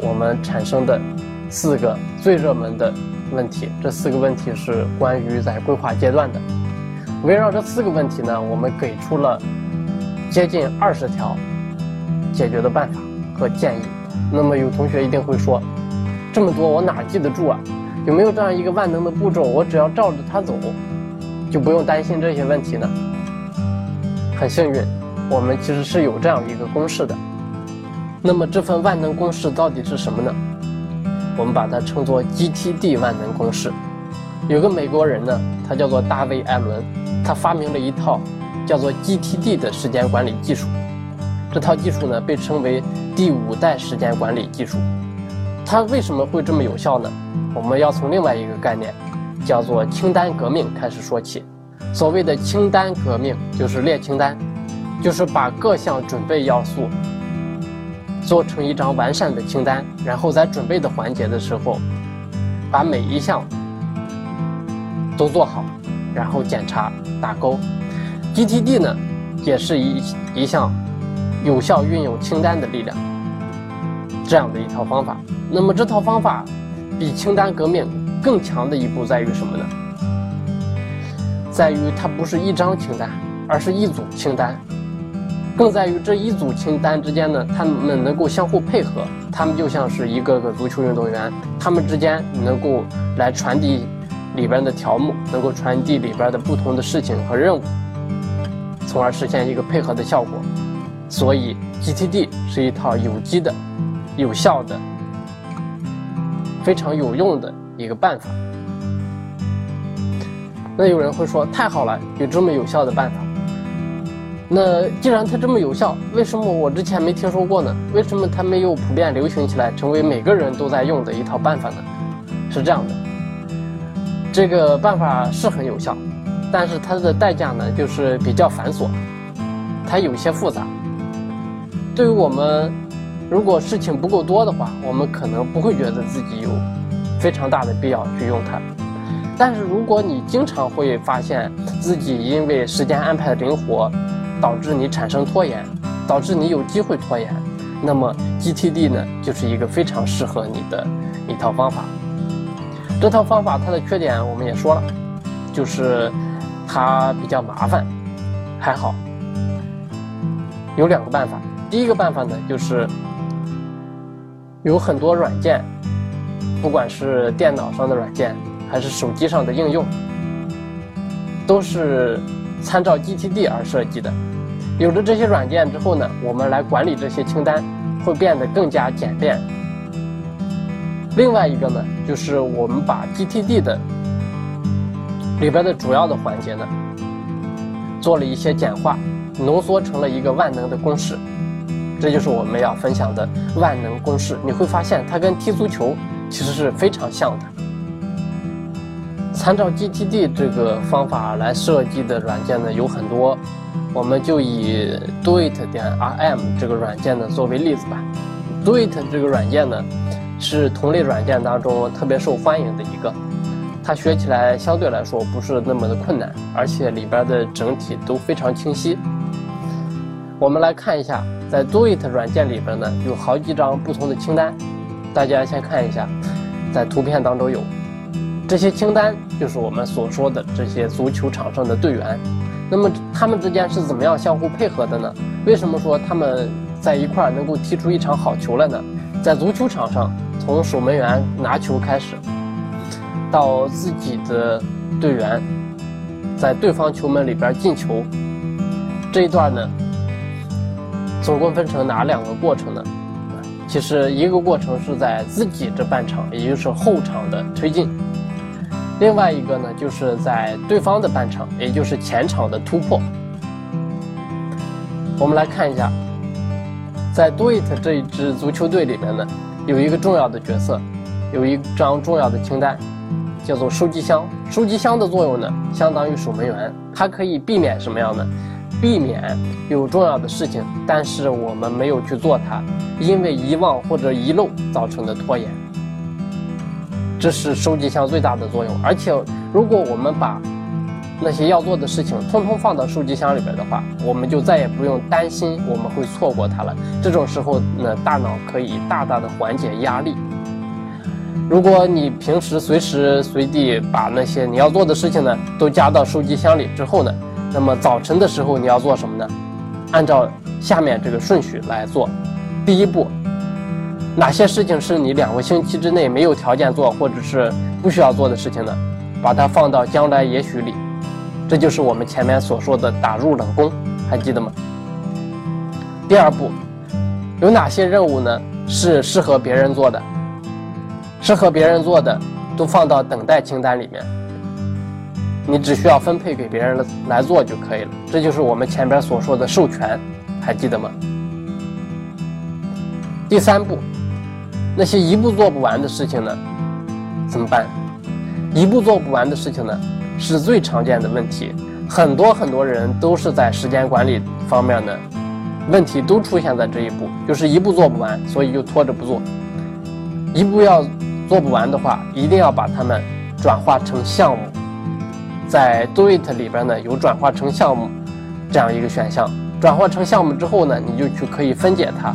我们产生的四个最热门的问题，这四个问题是关于在规划阶段的。围绕这四个问题呢，我们给出了接近二十条解决的办法和建议。那么有同学一定会说，这么多我哪记得住啊？有没有这样一个万能的步骤，我只要照着它走，就不用担心这些问题呢？很幸运，我们其实是有这样一个公式的。那么这份万能公式到底是什么呢？我们把它称作 GTD 万能公式。有个美国人呢，他叫做大卫·艾伦，他发明了一套叫做 GTD 的时间管理技术。这套技术呢，被称为第五代时间管理技术。它为什么会这么有效呢？我们要从另外一个概念，叫做清单革命开始说起。所谓的清单革命，就是列清单，就是把各项准备要素。做成一张完善的清单，然后在准备的环节的时候，把每一项都做好，然后检查打勾。GTD 呢，也是一一项有效运用清单的力量这样的一套方法。那么这套方法比清单革命更强的一步在于什么呢？在于它不是一张清单，而是一组清单。更在于这一组清单之间呢，他们能够相互配合，他们就像是一个个足球运动员，他们之间能够来传递里边的条目，能够传递里边的不同的事情和任务，从而实现一个配合的效果。所以，GTD 是一套有机的、有效的、非常有用的一个办法。那有人会说，太好了，有这么有效的办法。那既然它这么有效，为什么我之前没听说过呢？为什么它没有普遍流行起来，成为每个人都在用的一套办法呢？是这样的，这个办法是很有效，但是它的代价呢，就是比较繁琐，它有些复杂。对于我们，如果事情不够多的话，我们可能不会觉得自己有非常大的必要去用它。但是如果你经常会发现自己因为时间安排灵活，导致你产生拖延，导致你有机会拖延，那么 GTD 呢，就是一个非常适合你的一套方法。这套方法它的缺点我们也说了，就是它比较麻烦。还好，有两个办法。第一个办法呢，就是有很多软件，不管是电脑上的软件还是手机上的应用，都是。参照 GTD 而设计的，有了这些软件之后呢，我们来管理这些清单会变得更加简便。另外一个呢，就是我们把 GTD 的里边的主要的环节呢，做了一些简化，浓缩成了一个万能的公式。这就是我们要分享的万能公式。你会发现它跟踢足球其实是非常像的。参照 GTD 这个方法来设计的软件呢有很多，我们就以 Doit 点 RM 这个软件呢作为例子吧。Doit 这个软件呢是同类软件当中特别受欢迎的一个，它学起来相对来说不是那么的困难，而且里边的整体都非常清晰。我们来看一下，在 Doit 软件里边呢有好几张不同的清单，大家先看一下，在图片当中有。这些清单就是我们所说的这些足球场上的队员，那么他们之间是怎么样相互配合的呢？为什么说他们在一块儿能够踢出一场好球来呢？在足球场上，从守门员拿球开始，到自己的队员在对方球门里边进球，这一段呢，总共分成哪两个过程呢？其实一个过程是在自己这半场，也就是后场的推进。另外一个呢，就是在对方的半场，也就是前场的突破。我们来看一下，在 Do It 这一支足球队里面呢，有一个重要的角色，有一张重要的清单，叫做收集箱。收集箱的作用呢，相当于守门员，它可以避免什么样呢？避免有重要的事情，但是我们没有去做它，因为遗忘或者遗漏造成的拖延。这是收集箱最大的作用。而且，如果我们把那些要做的事情通通放到收集箱里边的话，我们就再也不用担心我们会错过它了。这种时候呢，大脑可以大大的缓解压力。如果你平时随时随地把那些你要做的事情呢都加到收集箱里之后呢，那么早晨的时候你要做什么呢？按照下面这个顺序来做。第一步，哪些事情是你两个星期之内没有条件做或者是不需要做的事情呢？把它放到将来也许里。这就是我们前面所说的打入冷宫，还记得吗？第二步，有哪些任务呢？是适合别人做的，适合别人做的都放到等待清单里面。你只需要分配给别人来做就可以了。这就是我们前边所说的授权，还记得吗？第三步，那些一步做不完的事情呢？怎么办？一步做不完的事情呢？是最常见的问题，很多很多人都是在时间管理方面呢，问题都出现在这一步，就是一步做不完，所以就拖着不做。一步要做不完的话，一定要把它们转化成项目，在 Do It 里边呢有转化成项目这样一个选项。转化成项目之后呢，你就去可以分解它，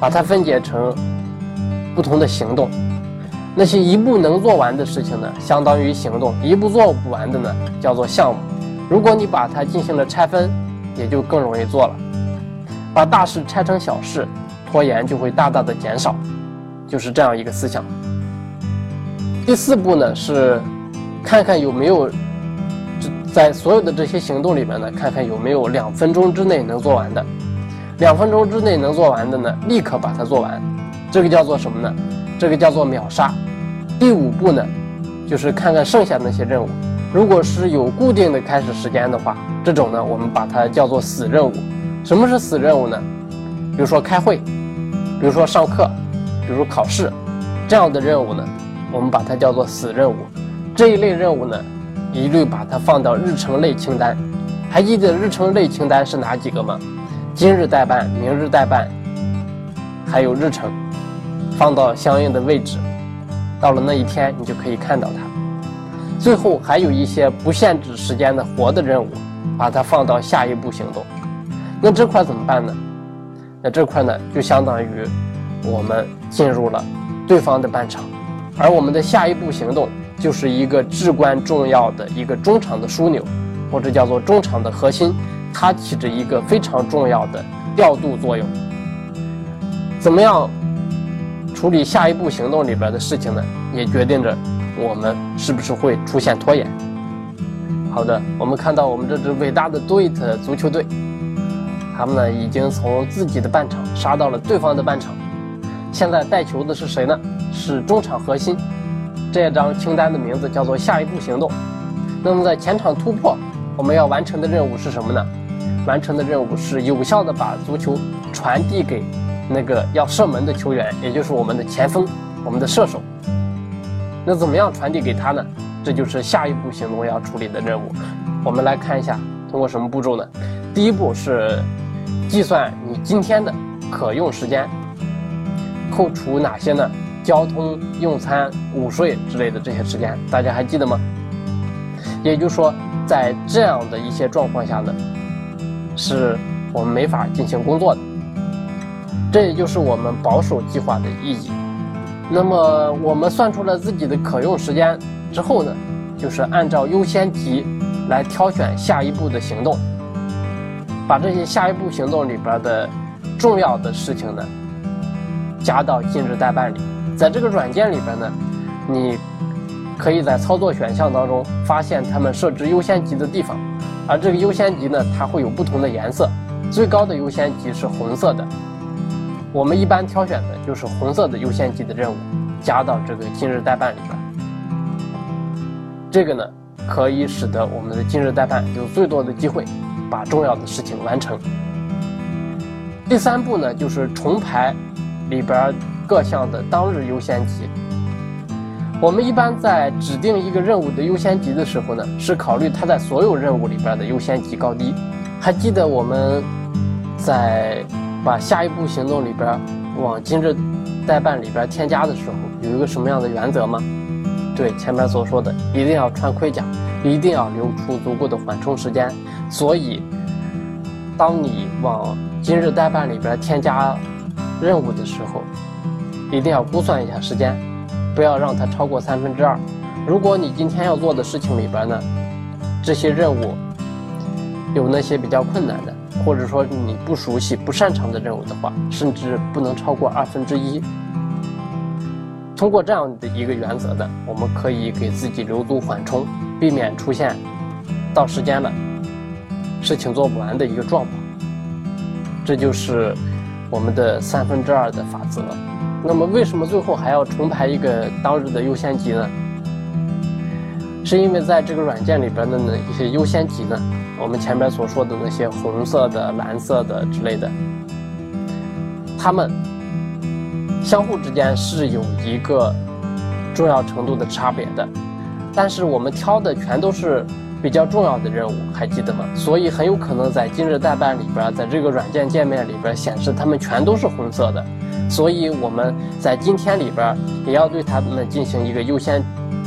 把它分解成不同的行动。那些一步能做完的事情呢，相当于行动；一步做不完的呢，叫做项目。如果你把它进行了拆分，也就更容易做了。把大事拆成小事，拖延就会大大的减少。就是这样一个思想。第四步呢，是看看有没有在所有的这些行动里面呢，看看有没有两分钟之内能做完的。两分钟之内能做完的呢，立刻把它做完。这个叫做什么呢？这个叫做秒杀。第五步呢，就是看看剩下那些任务，如果是有固定的开始时间的话，这种呢，我们把它叫做死任务。什么是死任务呢？比如说开会，比如说上课，比如考试，这样的任务呢，我们把它叫做死任务。这一类任务呢，一律把它放到日程类清单。还记得日程类清单是哪几个吗？今日代办、明日代办，还有日程，放到相应的位置。到了那一天，你就可以看到它。最后还有一些不限制时间的活的任务，把它放到下一步行动。那这块怎么办呢？那这块呢，就相当于我们进入了对方的半场，而我们的下一步行动就是一个至关重要的一个中场的枢纽，或者叫做中场的核心，它起着一个非常重要的调度作用。怎么样？处理下一步行动里边的事情呢，也决定着我们是不是会出现拖延。好的，我们看到我们这支伟大的 Do It 足球队，他们呢已经从自己的半场杀到了对方的半场。现在带球的是谁呢？是中场核心。这张清单的名字叫做下一步行动。那么在前场突破，我们要完成的任务是什么呢？完成的任务是有效的把足球传递给。那个要射门的球员，也就是我们的前锋，我们的射手。那怎么样传递给他呢？这就是下一步行动要处理的任务。我们来看一下，通过什么步骤呢？第一步是计算你今天的可用时间，扣除哪些呢？交通、用餐、午睡之类的这些时间，大家还记得吗？也就是说，在这样的一些状况下呢，是我们没法进行工作的。这也就是我们保守计划的意义。那么，我们算出了自己的可用时间之后呢，就是按照优先级来挑选下一步的行动，把这些下一步行动里边的重要的事情呢，加到今日代办里。在这个软件里边呢，你可以在操作选项当中发现他们设置优先级的地方，而这个优先级呢，它会有不同的颜色，最高的优先级是红色的。我们一般挑选的就是红色的优先级的任务，加到这个今日代办里边。这个呢，可以使得我们的今日代办有最多的机会把重要的事情完成。第三步呢，就是重排里边各项的当日优先级。我们一般在指定一个任务的优先级的时候呢，是考虑它在所有任务里边的优先级高低。还记得我们在把下一步行动里边往今日待办里边添加的时候，有一个什么样的原则吗？对，前面所说的，一定要穿盔甲，一定要留出足够的缓冲时间。所以，当你往今日待办里边添加任务的时候，一定要估算一下时间。不要让它超过三分之二。如果你今天要做的事情里边呢，这些任务有那些比较困难的，或者说你不熟悉、不擅长的任务的话，甚至不能超过二分之一。通过这样的一个原则呢，我们可以给自己留足缓冲，避免出现到时间了事情做不完的一个状况。这就是我们的三分之二的法则。那么为什么最后还要重排一个当日的优先级呢？是因为在这个软件里边的那一些优先级呢，我们前面所说的那些红色的、蓝色的之类的，它们相互之间是有一个重要程度的差别的，但是我们挑的全都是。比较重要的任务还记得吗？所以很有可能在今日代办里边，在这个软件界面里边显示它们全都是红色的，所以我们在今天里边也要对它们进行一个优先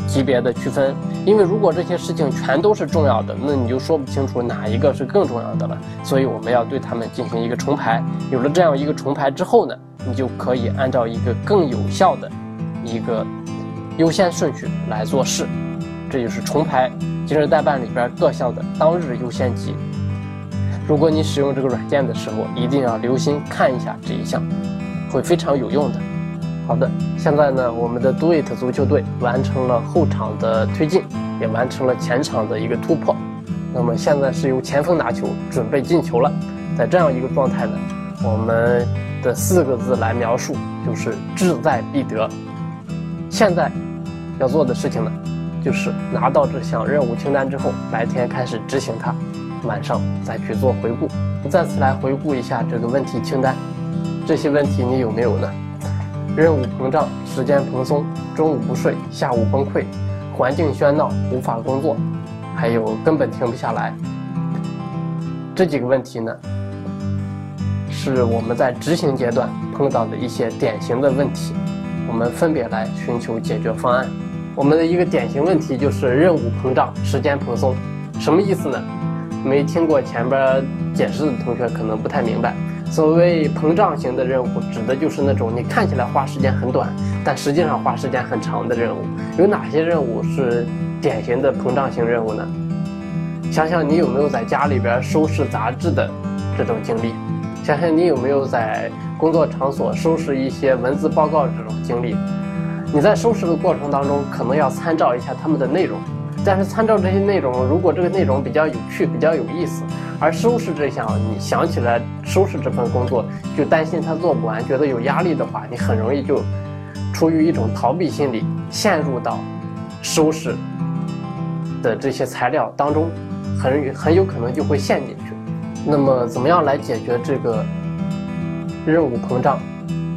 级别的区分。因为如果这些事情全都是重要的，那你就说不清楚哪一个是更重要的了。所以我们要对它们进行一个重排。有了这样一个重排之后呢，你就可以按照一个更有效的一个优先顺序来做事。这就是重排今日代办里边各项的当日优先级。如果你使用这个软件的时候，一定要留心看一下这一项，会非常有用的。好的，现在呢，我们的 Do It 足球队完成了后场的推进，也完成了前场的一个突破。那么现在是由前锋拿球，准备进球了。在这样一个状态呢，我们的四个字来描述就是志在必得。现在要做的事情呢？就是拿到这项任务清单之后，白天开始执行它，晚上再去做回顾。再次来回顾一下这个问题清单，这些问题你有没有呢？任务膨胀，时间蓬松，中午不睡，下午崩溃，环境喧闹，无法工作，还有根本停不下来。这几个问题呢，是我们在执行阶段碰到的一些典型的问题，我们分别来寻求解决方案。我们的一个典型问题就是任务膨胀，时间蓬松，什么意思呢？没听过前边解释的同学可能不太明白。所谓膨胀型的任务，指的就是那种你看起来花时间很短，但实际上花时间很长的任务。有哪些任务是典型的膨胀型任务呢？想想你有没有在家里边收拾杂志的这种经历？想想你有没有在工作场所收拾一些文字报告这种经历？你在收拾的过程当中，可能要参照一下他们的内容，但是参照这些内容，如果这个内容比较有趣、比较有意思，而收拾这项你想起来收拾这份工作，就担心他做不完，觉得有压力的话，你很容易就出于一种逃避心理，陷入到收拾的这些材料当中，很很有可能就会陷进去。那么，怎么样来解决这个任务膨胀、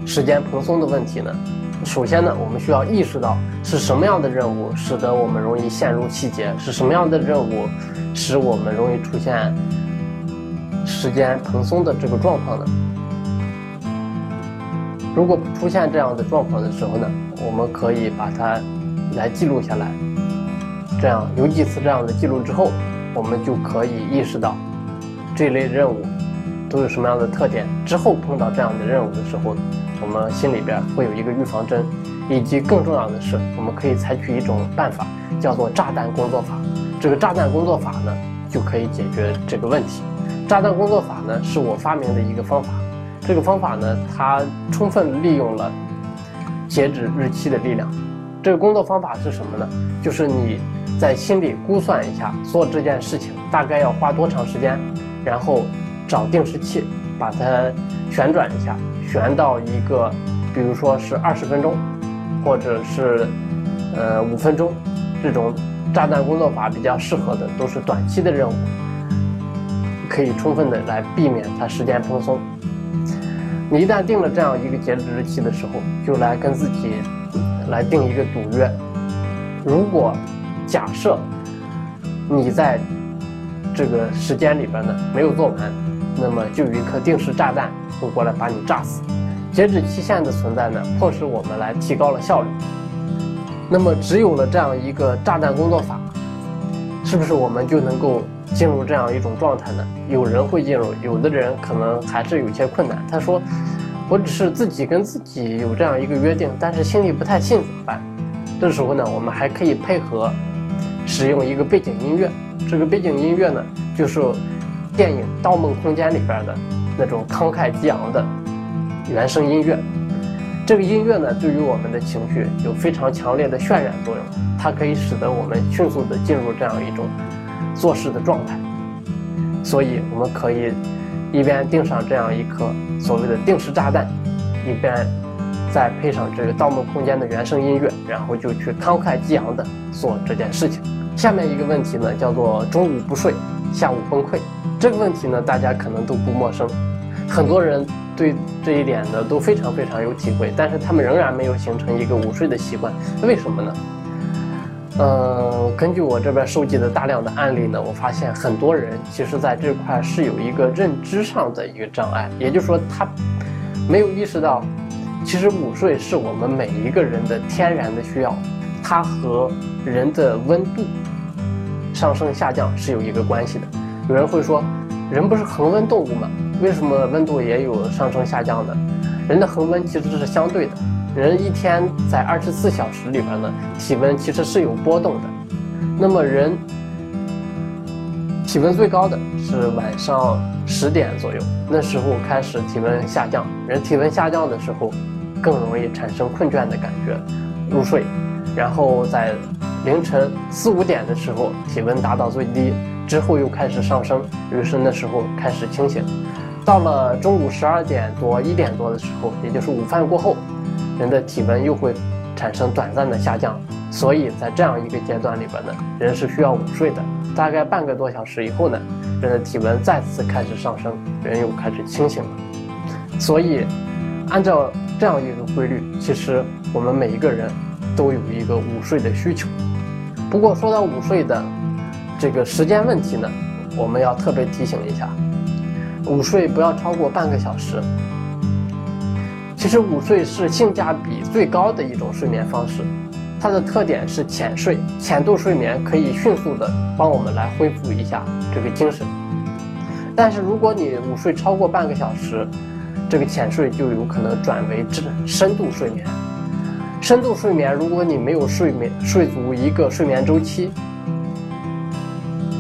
时间蓬松的问题呢？首先呢，我们需要意识到是什么样的任务使得我们容易陷入细节，是什么样的任务使我们容易出现时间蓬松的这个状况呢？如果出现这样的状况的时候呢，我们可以把它来记录下来。这样有几次这样的记录之后，我们就可以意识到这类任务都有什么样的特点。之后碰到这样的任务的时候。我们心里边会有一个预防针，以及更重要的是，我们可以采取一种办法，叫做炸弹工作法。这个炸弹工作法呢，就可以解决这个问题。炸弹工作法呢，是我发明的一个方法。这个方法呢，它充分利用了截止日期的力量。这个工作方法是什么呢？就是你在心里估算一下做这件事情大概要花多长时间，然后找定时器把它旋转一下。旋到一个，比如说是二十分钟，或者是呃五分钟，这种炸弹工作法比较适合的都是短期的任务，可以充分的来避免它时间蓬松。你一旦定了这样一个截止日期的时候，就来跟自己来定一个赌约。如果假设你在这个时间里边呢没有做完，那么就有一颗定时炸弹会过来把你炸死。截止期限的存在呢，迫使我们来提高了效率。那么只有了这样一个炸弹工作法，是不是我们就能够进入这样一种状态呢？有人会进入，有的人可能还是有些困难。他说：“我只是自己跟自己有这样一个约定，但是心里不太信，怎么办？”这时候呢，我们还可以配合使用一个背景音乐。这个背景音乐呢，就是电影《盗梦空间》里边的那种慷慨激昂的原声音乐。这个音乐呢，对于我们的情绪有非常强烈的渲染作用，它可以使得我们迅速的进入这样一种做事的状态。所以，我们可以一边钉上这样一颗所谓的定时炸弹，一边再配上这个《盗梦空间》的原声音乐，然后就去慷慨激昂的做这件事情。下面一个问题呢，叫做中午不睡，下午崩溃。这个问题呢，大家可能都不陌生，很多人。对这一点呢，都非常非常有体会，但是他们仍然没有形成一个午睡的习惯，为什么呢？呃，根据我这边收集的大量的案例呢，我发现很多人其实在这块是有一个认知上的一个障碍，也就是说他没有意识到，其实午睡是我们每一个人的天然的需要，它和人的温度上升下降是有一个关系的。有人会说，人不是恒温动物吗？为什么温度也有上升下降呢？人的恒温其实是相对的，人一天在二十四小时里边呢，体温其实是有波动的。那么人体温最高的是晚上十点左右，那时候开始体温下降。人体温下降的时候，更容易产生困倦的感觉，入睡。然后在凌晨四五点的时候，体温达到最低，之后又开始上升，于是那时候开始清醒。到了中午十二点多、一点多的时候，也就是午饭过后，人的体温又会产生短暂的下降。所以在这样一个阶段里边呢，人是需要午睡的。大概半个多小时以后呢，人的体温再次开始上升，人又开始清醒了。所以，按照这样一个规律，其实我们每一个人都有一个午睡的需求。不过说到午睡的这个时间问题呢，我们要特别提醒一下。午睡不要超过半个小时。其实午睡是性价比最高的一种睡眠方式，它的特点是浅睡，浅度睡眠可以迅速的帮我们来恢复一下这个精神。但是如果你午睡超过半个小时，这个浅睡就有可能转为深深度睡眠。深度睡眠，如果你没有睡眠睡足一个睡眠周期，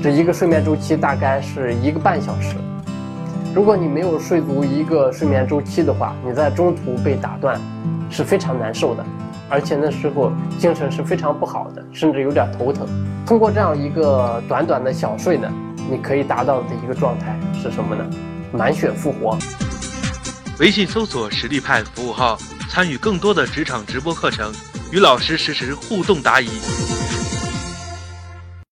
这一个睡眠周期大概是一个半小时。如果你没有睡足一个睡眠周期的话，你在中途被打断，是非常难受的，而且那时候精神是非常不好的，甚至有点头疼。通过这样一个短短的小睡呢，你可以达到的一个状态是什么呢？满血复活。微信搜索“实力派”服务号，参与更多的职场直播课程，与老师实时互动答疑。